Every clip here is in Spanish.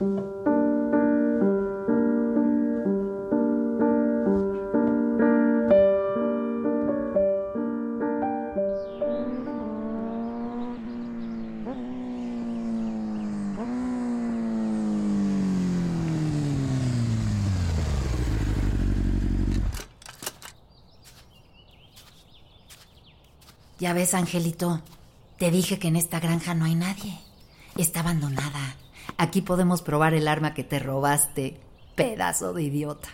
Ya ves, Angelito, te dije que en esta granja no hay nadie. Está abandonada. Aquí podemos probar el arma que te robaste, pedazo de idiota.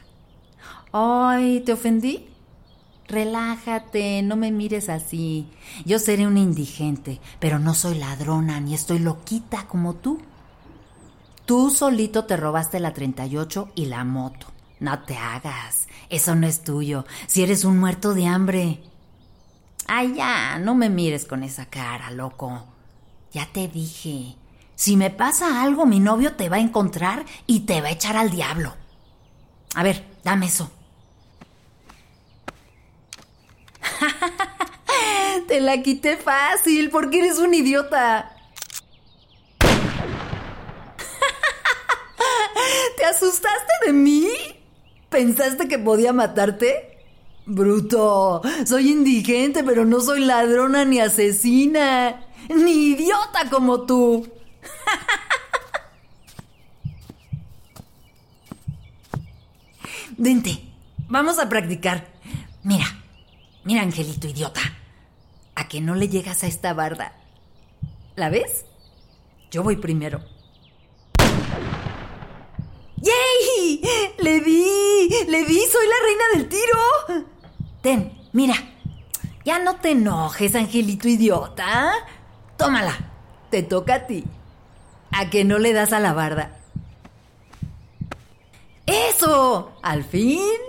Ay, ¿te ofendí? Relájate, no me mires así. Yo seré una indigente, pero no soy ladrona ni estoy loquita como tú. Tú solito te robaste la 38 y la moto. No te hagas. Eso no es tuyo. Si eres un muerto de hambre. Ay, ya, no me mires con esa cara, loco. Ya te dije. Si me pasa algo, mi novio te va a encontrar y te va a echar al diablo. A ver, dame eso. te la quité fácil porque eres un idiota. ¿Te asustaste de mí? ¿Pensaste que podía matarte? Bruto, soy indigente, pero no soy ladrona ni asesina, ni idiota como tú. Vente, vamos a practicar. Mira, mira, Angelito idiota. ¿A que no le llegas a esta barda? ¿La ves? Yo voy primero. ¡Yay! ¡Le di! ¡Le di! ¡Soy la reina del tiro! Ten, mira. Ya no te enojes, Angelito idiota. Tómala. Te toca a ti. ¿A que no le das a la barda? ¡Eso! ¿Al fin?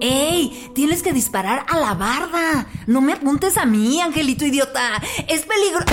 ¡Ey! Tienes que disparar a la barda. No me apuntes a mí, Angelito idiota. Es peligro.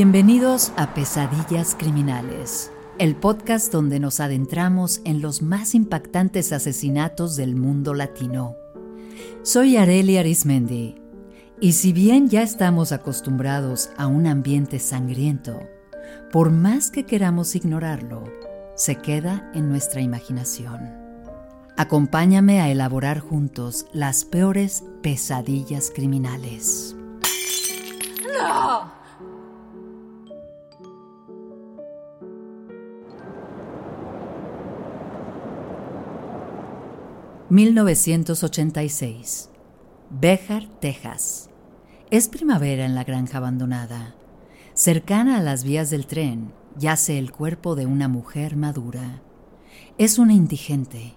Bienvenidos a Pesadillas Criminales, el podcast donde nos adentramos en los más impactantes asesinatos del mundo latino. Soy Areli Arismendi, y si bien ya estamos acostumbrados a un ambiente sangriento, por más que queramos ignorarlo, se queda en nuestra imaginación. Acompáñame a elaborar juntos las peores pesadillas criminales. ¡No! 1986. Bejar, Texas. Es primavera en la granja abandonada. Cercana a las vías del tren yace el cuerpo de una mujer madura. Es una indigente.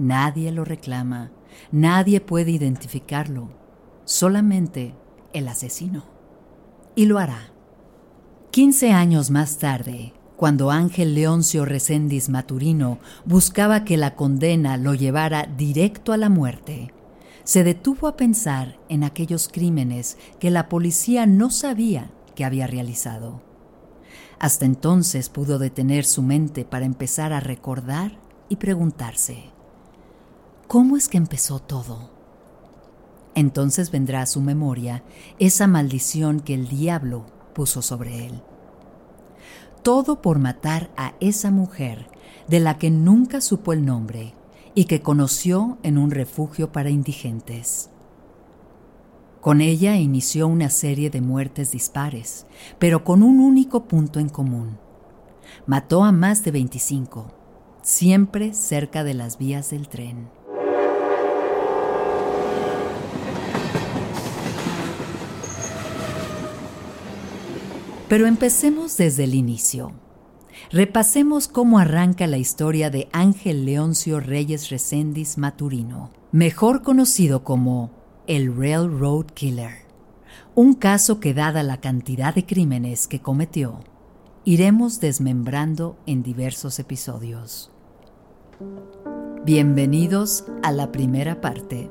Nadie lo reclama, nadie puede identificarlo, solamente el asesino. Y lo hará. 15 años más tarde, cuando Ángel Leoncio Recendis Maturino buscaba que la condena lo llevara directo a la muerte, se detuvo a pensar en aquellos crímenes que la policía no sabía que había realizado. Hasta entonces pudo detener su mente para empezar a recordar y preguntarse, ¿cómo es que empezó todo? Entonces vendrá a su memoria esa maldición que el diablo puso sobre él. Todo por matar a esa mujer de la que nunca supo el nombre y que conoció en un refugio para indigentes. Con ella inició una serie de muertes dispares, pero con un único punto en común. Mató a más de 25, siempre cerca de las vías del tren. Pero empecemos desde el inicio. Repasemos cómo arranca la historia de Ángel Leoncio Reyes Recendis Maturino, mejor conocido como el Railroad Killer. Un caso que dada la cantidad de crímenes que cometió, iremos desmembrando en diversos episodios. Bienvenidos a la primera parte.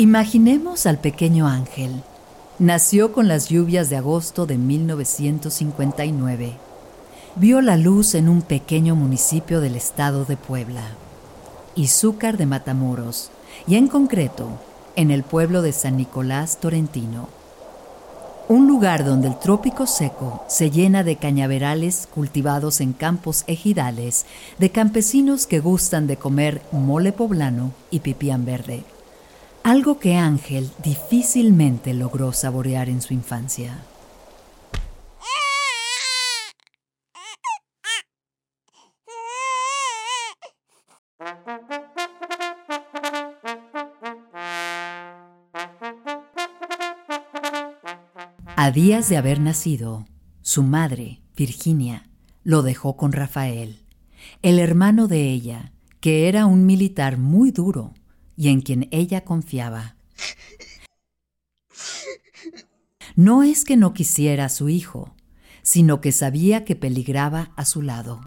Imaginemos al pequeño Ángel. Nació con las lluvias de agosto de 1959. Vio la luz en un pequeño municipio del estado de Puebla, Izúcar de Matamoros, y en concreto en el pueblo de San Nicolás Torrentino. Un lugar donde el trópico seco se llena de cañaverales cultivados en campos ejidales de campesinos que gustan de comer mole poblano y pipián verde algo que Ángel difícilmente logró saborear en su infancia. A días de haber nacido, su madre, Virginia, lo dejó con Rafael, el hermano de ella, que era un militar muy duro y en quien ella confiaba. No es que no quisiera a su hijo, sino que sabía que peligraba a su lado.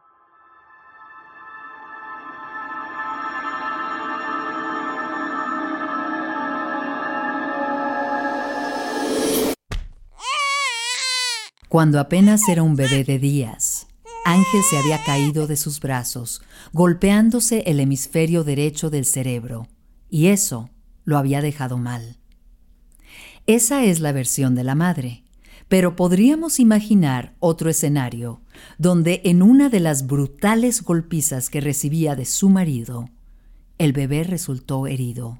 Cuando apenas era un bebé de días, Ángel se había caído de sus brazos, golpeándose el hemisferio derecho del cerebro, y eso lo había dejado mal. Esa es la versión de la madre, pero podríamos imaginar otro escenario donde en una de las brutales golpizas que recibía de su marido, el bebé resultó herido.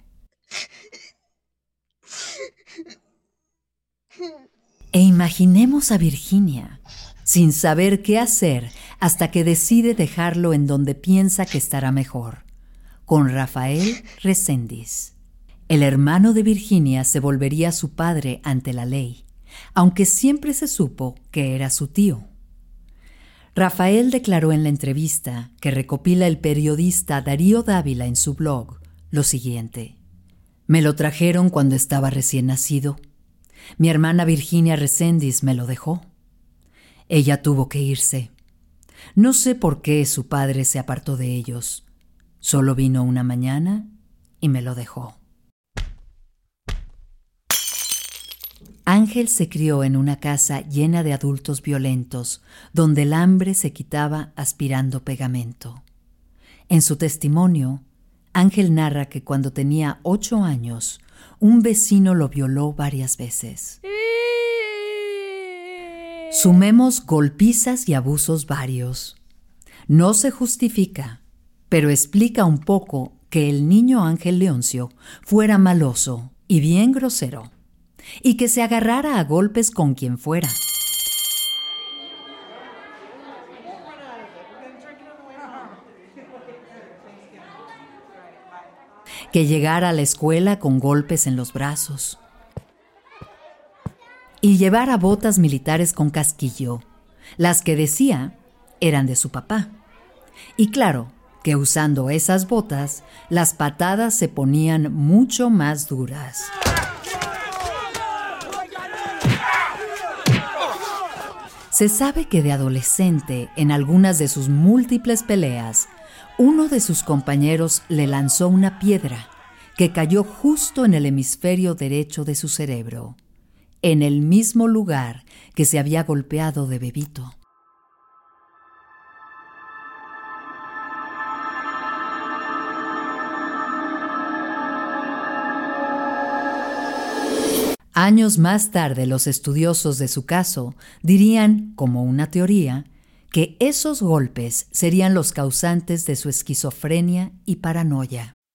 E imaginemos a Virginia, sin saber qué hacer hasta que decide dejarlo en donde piensa que estará mejor con Rafael Reséndiz. El hermano de Virginia se volvería su padre ante la ley, aunque siempre se supo que era su tío. Rafael declaró en la entrevista que recopila el periodista Darío Dávila en su blog lo siguiente. Me lo trajeron cuando estaba recién nacido. Mi hermana Virginia Reséndiz me lo dejó. Ella tuvo que irse. No sé por qué su padre se apartó de ellos. Solo vino una mañana y me lo dejó. Ángel se crió en una casa llena de adultos violentos, donde el hambre se quitaba aspirando pegamento. En su testimonio, Ángel narra que cuando tenía ocho años, un vecino lo violó varias veces. Sumemos golpizas y abusos varios. No se justifica, pero explica un poco que el niño Ángel Leoncio fuera maloso y bien grosero, y que se agarrara a golpes con quien fuera. que llegara a la escuela con golpes en los brazos y llevara botas militares con casquillo, las que decía eran de su papá. Y claro, que usando esas botas, las patadas se ponían mucho más duras. Se sabe que de adolescente, en algunas de sus múltiples peleas, uno de sus compañeros le lanzó una piedra que cayó justo en el hemisferio derecho de su cerebro, en el mismo lugar que se había golpeado de bebito. Años más tarde los estudiosos de su caso dirían, como una teoría, que esos golpes serían los causantes de su esquizofrenia y paranoia.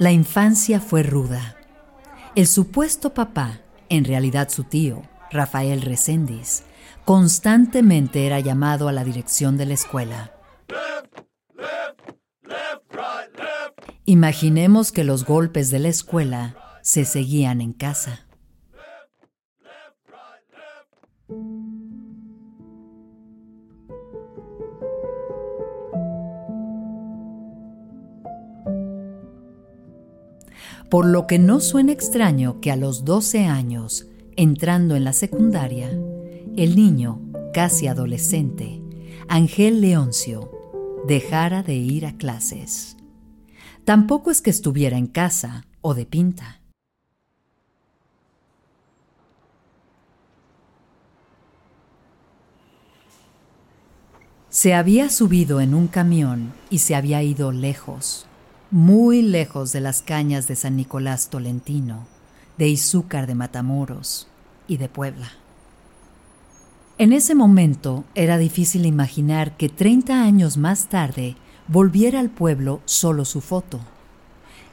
La infancia fue ruda. El supuesto papá, en realidad su tío, Rafael Reséndiz, constantemente era llamado a la dirección de la escuela. Imaginemos que los golpes de la escuela se seguían en casa. Por lo que no suena extraño que a los 12 años, entrando en la secundaria, el niño, casi adolescente, Ángel Leoncio, dejara de ir a clases. Tampoco es que estuviera en casa o de pinta. Se había subido en un camión y se había ido lejos, muy lejos de las cañas de San Nicolás Tolentino, de Izúcar de Matamoros y de Puebla. En ese momento era difícil imaginar que 30 años más tarde volviera al pueblo solo su foto,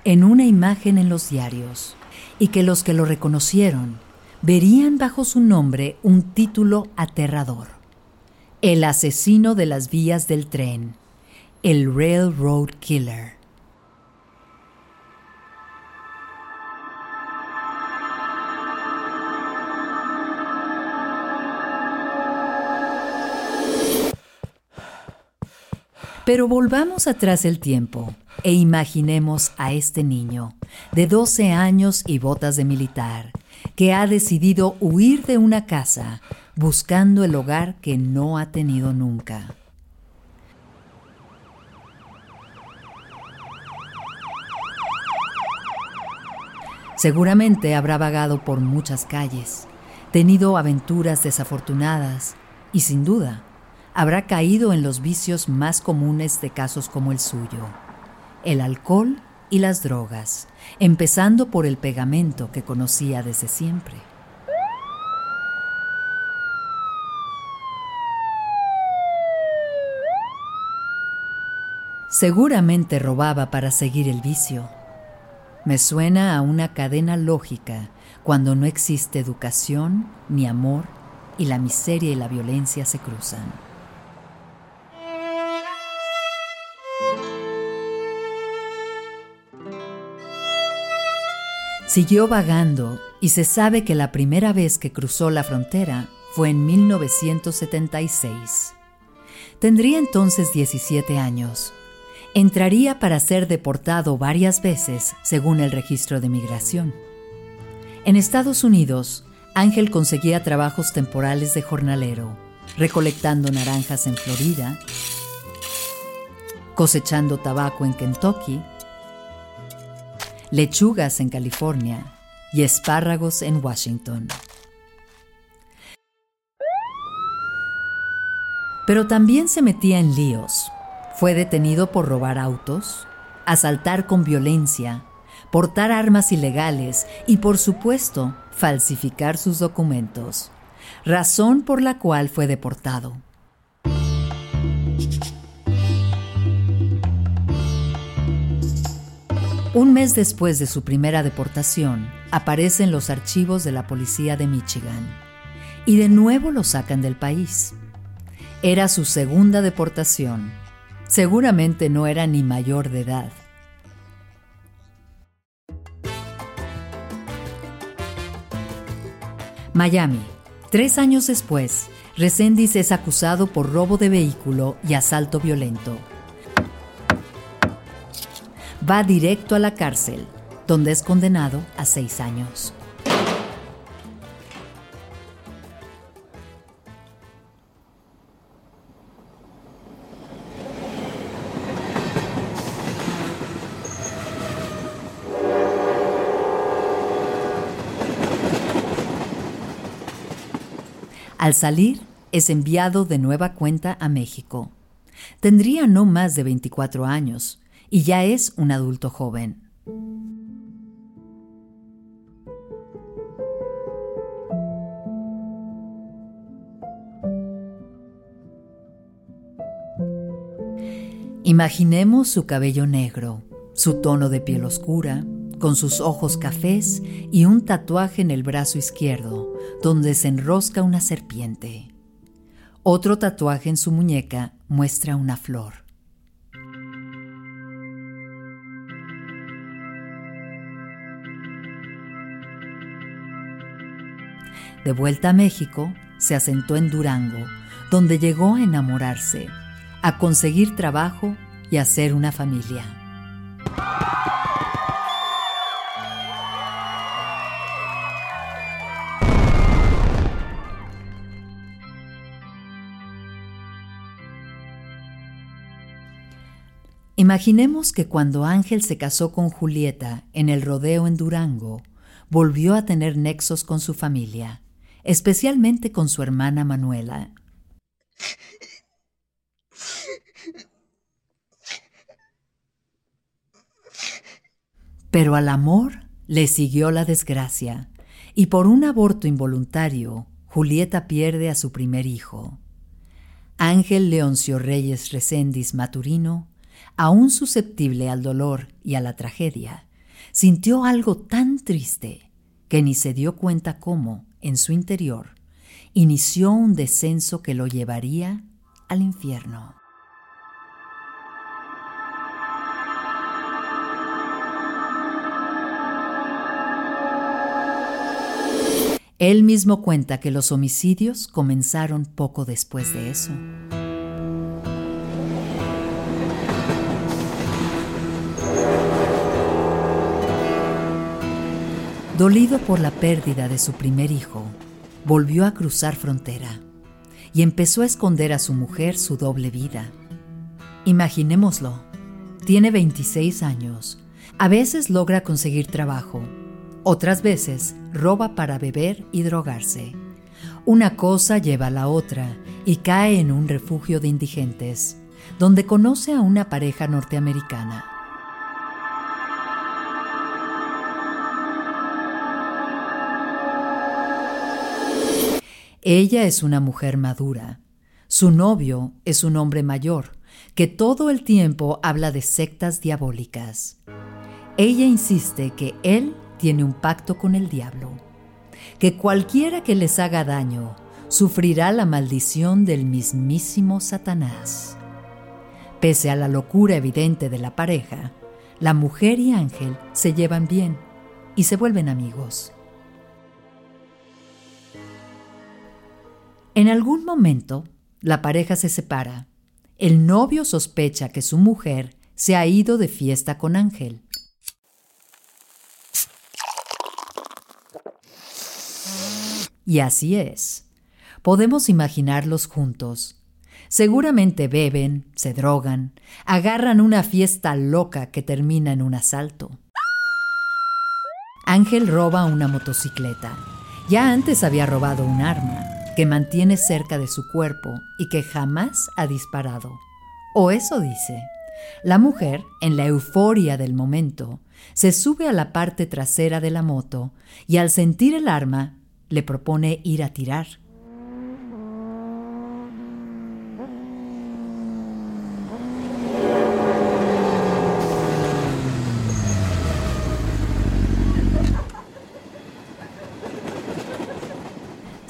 en una imagen en los diarios, y que los que lo reconocieron verían bajo su nombre un título aterrador. El asesino de las vías del tren, el Railroad Killer. Pero volvamos atrás el tiempo e imaginemos a este niño de 12 años y botas de militar que ha decidido huir de una casa buscando el hogar que no ha tenido nunca. Seguramente habrá vagado por muchas calles, tenido aventuras desafortunadas y sin duda habrá caído en los vicios más comunes de casos como el suyo, el alcohol y las drogas, empezando por el pegamento que conocía desde siempre. Seguramente robaba para seguir el vicio. Me suena a una cadena lógica cuando no existe educación ni amor y la miseria y la violencia se cruzan. Siguió vagando y se sabe que la primera vez que cruzó la frontera fue en 1976. Tendría entonces 17 años. Entraría para ser deportado varias veces según el registro de migración. En Estados Unidos, Ángel conseguía trabajos temporales de jornalero, recolectando naranjas en Florida cosechando tabaco en Kentucky, lechugas en California y espárragos en Washington. Pero también se metía en líos. Fue detenido por robar autos, asaltar con violencia, portar armas ilegales y, por supuesto, falsificar sus documentos, razón por la cual fue deportado. Un mes después de su primera deportación, aparece en los archivos de la policía de Michigan y de nuevo lo sacan del país. Era su segunda deportación. Seguramente no era ni mayor de edad. Miami. Tres años después, Resendiz es acusado por robo de vehículo y asalto violento. Va directo a la cárcel, donde es condenado a seis años. Al salir, es enviado de nueva cuenta a México. Tendría no más de 24 años y ya es un adulto joven. Imaginemos su cabello negro, su tono de piel oscura, con sus ojos cafés y un tatuaje en el brazo izquierdo, donde se enrosca una serpiente. Otro tatuaje en su muñeca muestra una flor. De vuelta a México, se asentó en Durango, donde llegó a enamorarse, a conseguir trabajo y a hacer una familia. Imaginemos que cuando Ángel se casó con Julieta en el rodeo en Durango, volvió a tener nexos con su familia, especialmente con su hermana Manuela. Pero al amor le siguió la desgracia, y por un aborto involuntario, Julieta pierde a su primer hijo. Ángel Leoncio Reyes Recendis Maturino aún susceptible al dolor y a la tragedia, sintió algo tan triste que ni se dio cuenta cómo, en su interior, inició un descenso que lo llevaría al infierno. Él mismo cuenta que los homicidios comenzaron poco después de eso. Dolido por la pérdida de su primer hijo, volvió a cruzar frontera y empezó a esconder a su mujer su doble vida. Imaginémoslo, tiene 26 años, a veces logra conseguir trabajo, otras veces roba para beber y drogarse. Una cosa lleva a la otra y cae en un refugio de indigentes, donde conoce a una pareja norteamericana. Ella es una mujer madura. Su novio es un hombre mayor, que todo el tiempo habla de sectas diabólicas. Ella insiste que él tiene un pacto con el diablo, que cualquiera que les haga daño sufrirá la maldición del mismísimo Satanás. Pese a la locura evidente de la pareja, la mujer y Ángel se llevan bien y se vuelven amigos. En algún momento, la pareja se separa. El novio sospecha que su mujer se ha ido de fiesta con Ángel. Y así es. Podemos imaginarlos juntos. Seguramente beben, se drogan, agarran una fiesta loca que termina en un asalto. Ángel roba una motocicleta. Ya antes había robado un arma que mantiene cerca de su cuerpo y que jamás ha disparado. O eso dice. La mujer, en la euforia del momento, se sube a la parte trasera de la moto y al sentir el arma le propone ir a tirar.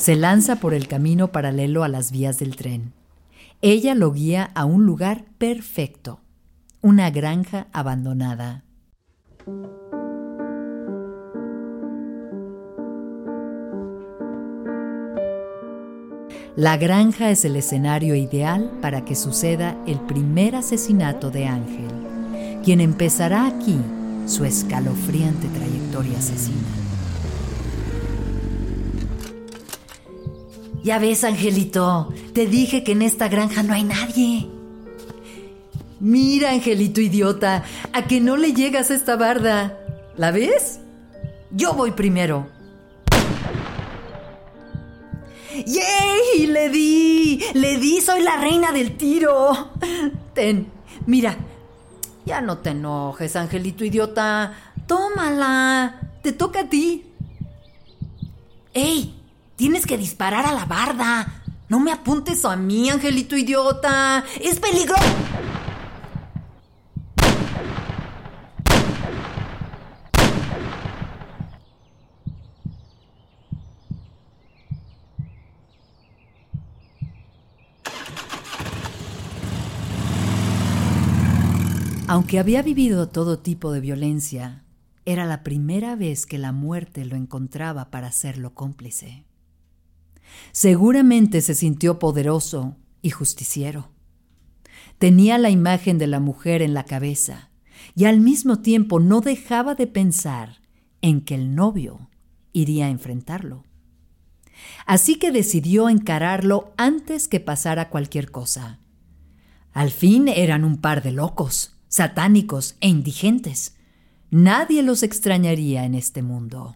Se lanza por el camino paralelo a las vías del tren. Ella lo guía a un lugar perfecto, una granja abandonada. La granja es el escenario ideal para que suceda el primer asesinato de Ángel, quien empezará aquí su escalofriante trayectoria asesina. Ya ves, Angelito, te dije que en esta granja no hay nadie. Mira, Angelito idiota, a que no le llegas a esta barda. ¿La ves? Yo voy primero. ¡Yay! ¡Le di! ¡Le di! ¡Soy la reina del tiro! Ten, mira. Ya no te enojes, Angelito idiota. Tómala. Te toca a ti. ¡Ey! Tienes que disparar a la barda. No me apuntes a mí, angelito idiota. Es peligroso. Aunque había vivido todo tipo de violencia, era la primera vez que la muerte lo encontraba para serlo cómplice. Seguramente se sintió poderoso y justiciero. Tenía la imagen de la mujer en la cabeza y al mismo tiempo no dejaba de pensar en que el novio iría a enfrentarlo. Así que decidió encararlo antes que pasara cualquier cosa. Al fin eran un par de locos, satánicos e indigentes. Nadie los extrañaría en este mundo.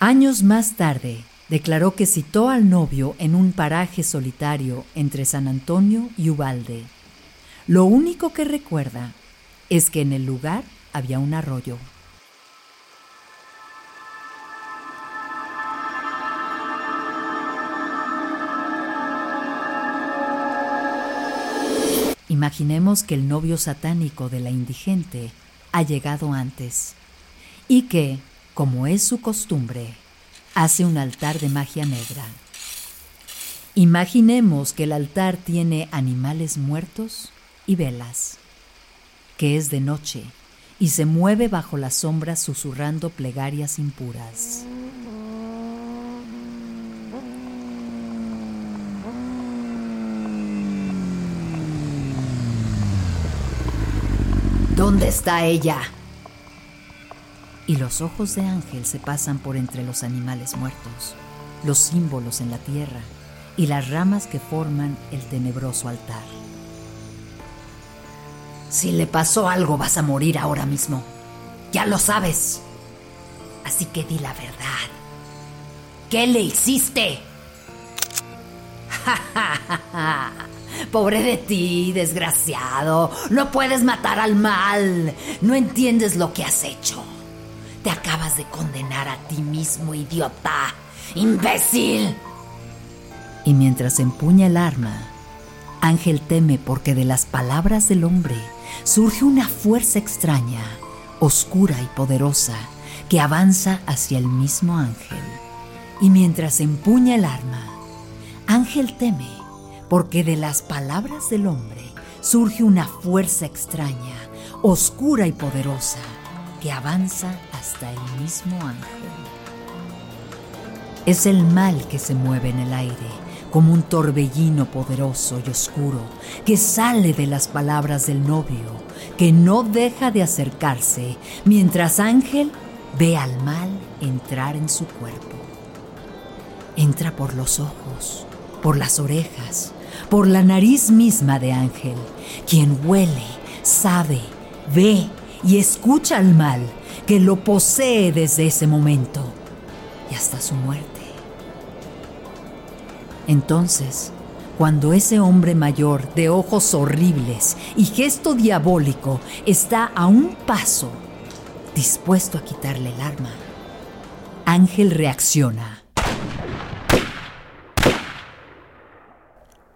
Años más tarde, declaró que citó al novio en un paraje solitario entre San Antonio y Ubalde. Lo único que recuerda es que en el lugar había un arroyo. Imaginemos que el novio satánico de la indigente ha llegado antes y que, como es su costumbre, hace un altar de magia negra. Imaginemos que el altar tiene animales muertos y velas, que es de noche y se mueve bajo la sombra susurrando plegarias impuras. ¿Dónde está ella? Y los ojos de Ángel se pasan por entre los animales muertos, los símbolos en la tierra y las ramas que forman el tenebroso altar. Si le pasó algo vas a morir ahora mismo. Ya lo sabes. Así que di la verdad. ¿Qué le hiciste? Pobre de ti, desgraciado. No puedes matar al mal. No entiendes lo que has hecho. De condenar a ti mismo, idiota. ¡Imbécil! Y mientras empuña el arma, Ángel teme porque de las palabras del hombre surge una fuerza extraña, oscura y poderosa, que avanza hacia el mismo ángel. Y mientras empuña el arma, Ángel teme porque de las palabras del hombre surge una fuerza extraña, oscura y poderosa, que avanza hasta el mismo ángel. Es el mal que se mueve en el aire, como un torbellino poderoso y oscuro, que sale de las palabras del novio, que no deja de acercarse, mientras Ángel ve al mal entrar en su cuerpo. Entra por los ojos, por las orejas, por la nariz misma de Ángel, quien huele, sabe, ve y escucha al mal que lo posee desde ese momento y hasta su muerte. Entonces, cuando ese hombre mayor de ojos horribles y gesto diabólico está a un paso, dispuesto a quitarle el arma, Ángel reacciona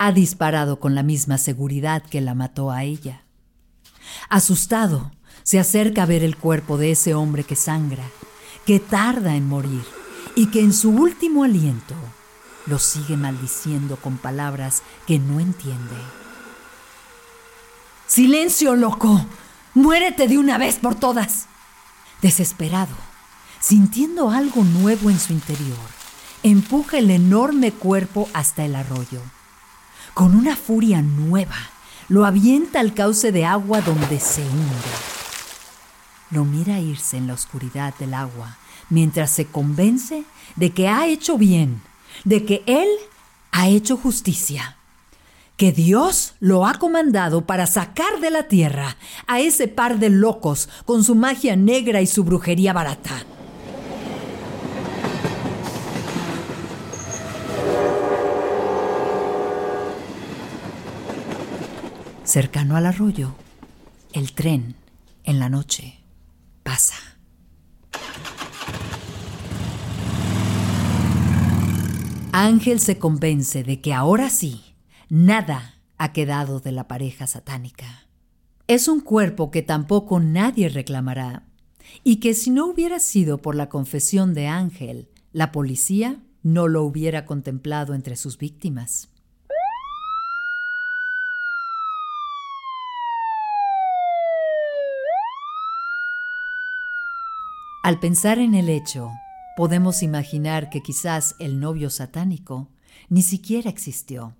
ha disparado con la misma seguridad que la mató a ella. Asustado, se acerca a ver el cuerpo de ese hombre que sangra, que tarda en morir y que en su último aliento lo sigue maldiciendo con palabras que no entiende. ¡Silencio, loco! ¡Muérete de una vez por todas! Desesperado, sintiendo algo nuevo en su interior, empuja el enorme cuerpo hasta el arroyo con una furia nueva, lo avienta al cauce de agua donde se hunde. Lo mira irse en la oscuridad del agua mientras se convence de que ha hecho bien, de que Él ha hecho justicia, que Dios lo ha comandado para sacar de la tierra a ese par de locos con su magia negra y su brujería barata. Cercano al arroyo, el tren, en la noche, Ángel se convence de que ahora sí, nada ha quedado de la pareja satánica. Es un cuerpo que tampoco nadie reclamará y que si no hubiera sido por la confesión de Ángel, la policía no lo hubiera contemplado entre sus víctimas. Al pensar en el hecho, podemos imaginar que quizás el novio satánico ni siquiera existió,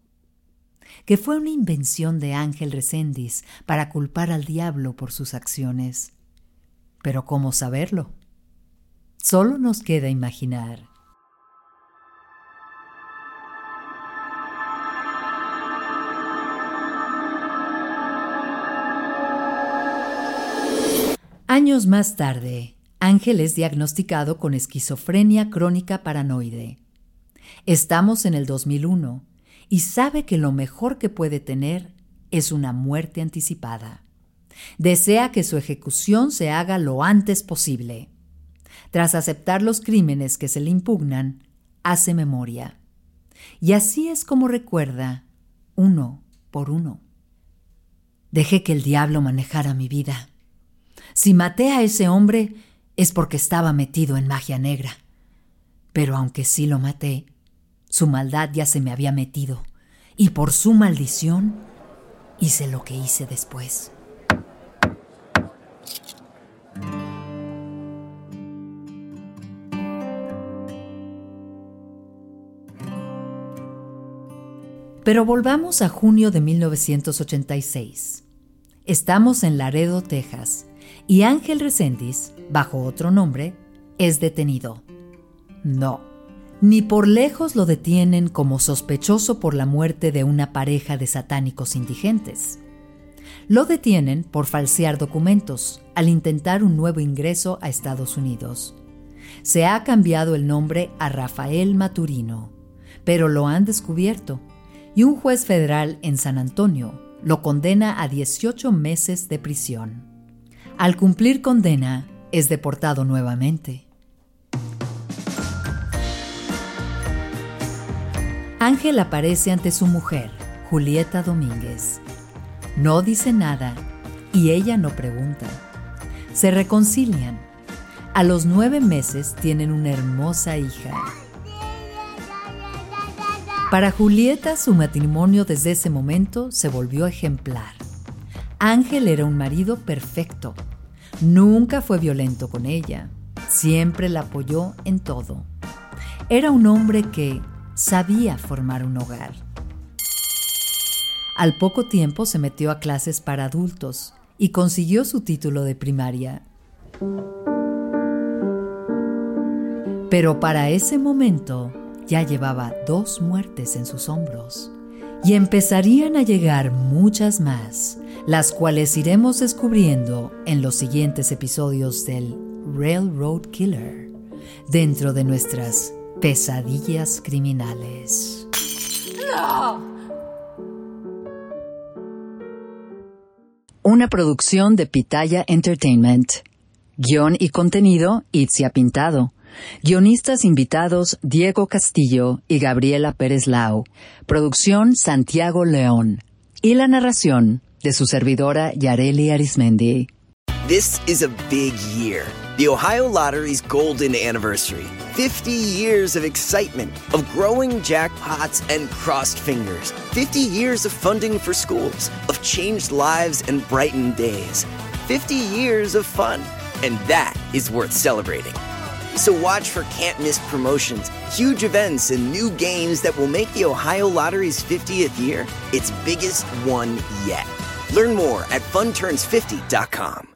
que fue una invención de Ángel Reséndiz para culpar al diablo por sus acciones. Pero ¿cómo saberlo? Solo nos queda imaginar. Años más tarde, Ángel es diagnosticado con esquizofrenia crónica paranoide. Estamos en el 2001 y sabe que lo mejor que puede tener es una muerte anticipada. Desea que su ejecución se haga lo antes posible. Tras aceptar los crímenes que se le impugnan, hace memoria. Y así es como recuerda, uno por uno. Dejé que el diablo manejara mi vida. Si maté a ese hombre, es porque estaba metido en magia negra. Pero aunque sí lo maté, su maldad ya se me había metido, y por su maldición hice lo que hice después. Pero volvamos a junio de 1986. Estamos en Laredo, Texas, y Ángel Reséndiz, bajo otro nombre, es detenido. No, ni por lejos lo detienen como sospechoso por la muerte de una pareja de satánicos indigentes. Lo detienen por falsear documentos al intentar un nuevo ingreso a Estados Unidos. Se ha cambiado el nombre a Rafael Maturino, pero lo han descubierto y un juez federal en San Antonio lo condena a 18 meses de prisión. Al cumplir condena, es deportado nuevamente. Ángel aparece ante su mujer, Julieta Domínguez. No dice nada y ella no pregunta. Se reconcilian. A los nueve meses tienen una hermosa hija. Para Julieta su matrimonio desde ese momento se volvió ejemplar. Ángel era un marido perfecto. Nunca fue violento con ella. Siempre la apoyó en todo. Era un hombre que, sabía formar un hogar. Al poco tiempo se metió a clases para adultos y consiguió su título de primaria. Pero para ese momento ya llevaba dos muertes en sus hombros y empezarían a llegar muchas más, las cuales iremos descubriendo en los siguientes episodios del Railroad Killer, dentro de nuestras Pesadillas criminales. Una producción de Pitaya Entertainment. Guión y contenido, Itzia Pintado. Guionistas invitados, Diego Castillo y Gabriela Pérez Lau. Producción, Santiago León. Y la narración, de su servidora Yareli Arismendi. This is a big year. The Ohio Lottery's golden anniversary. 50 years of excitement, of growing jackpots and crossed fingers. 50 years of funding for schools, of changed lives and brightened days. 50 years of fun. And that is worth celebrating. So watch for can't miss promotions, huge events, and new games that will make the Ohio Lottery's 50th year its biggest one yet. Learn more at funturns50.com.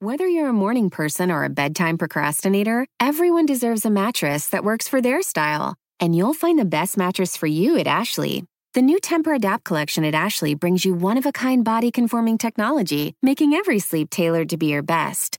Whether you're a morning person or a bedtime procrastinator, everyone deserves a mattress that works for their style. And you'll find the best mattress for you at Ashley. The new Temper Adapt collection at Ashley brings you one of a kind body conforming technology, making every sleep tailored to be your best.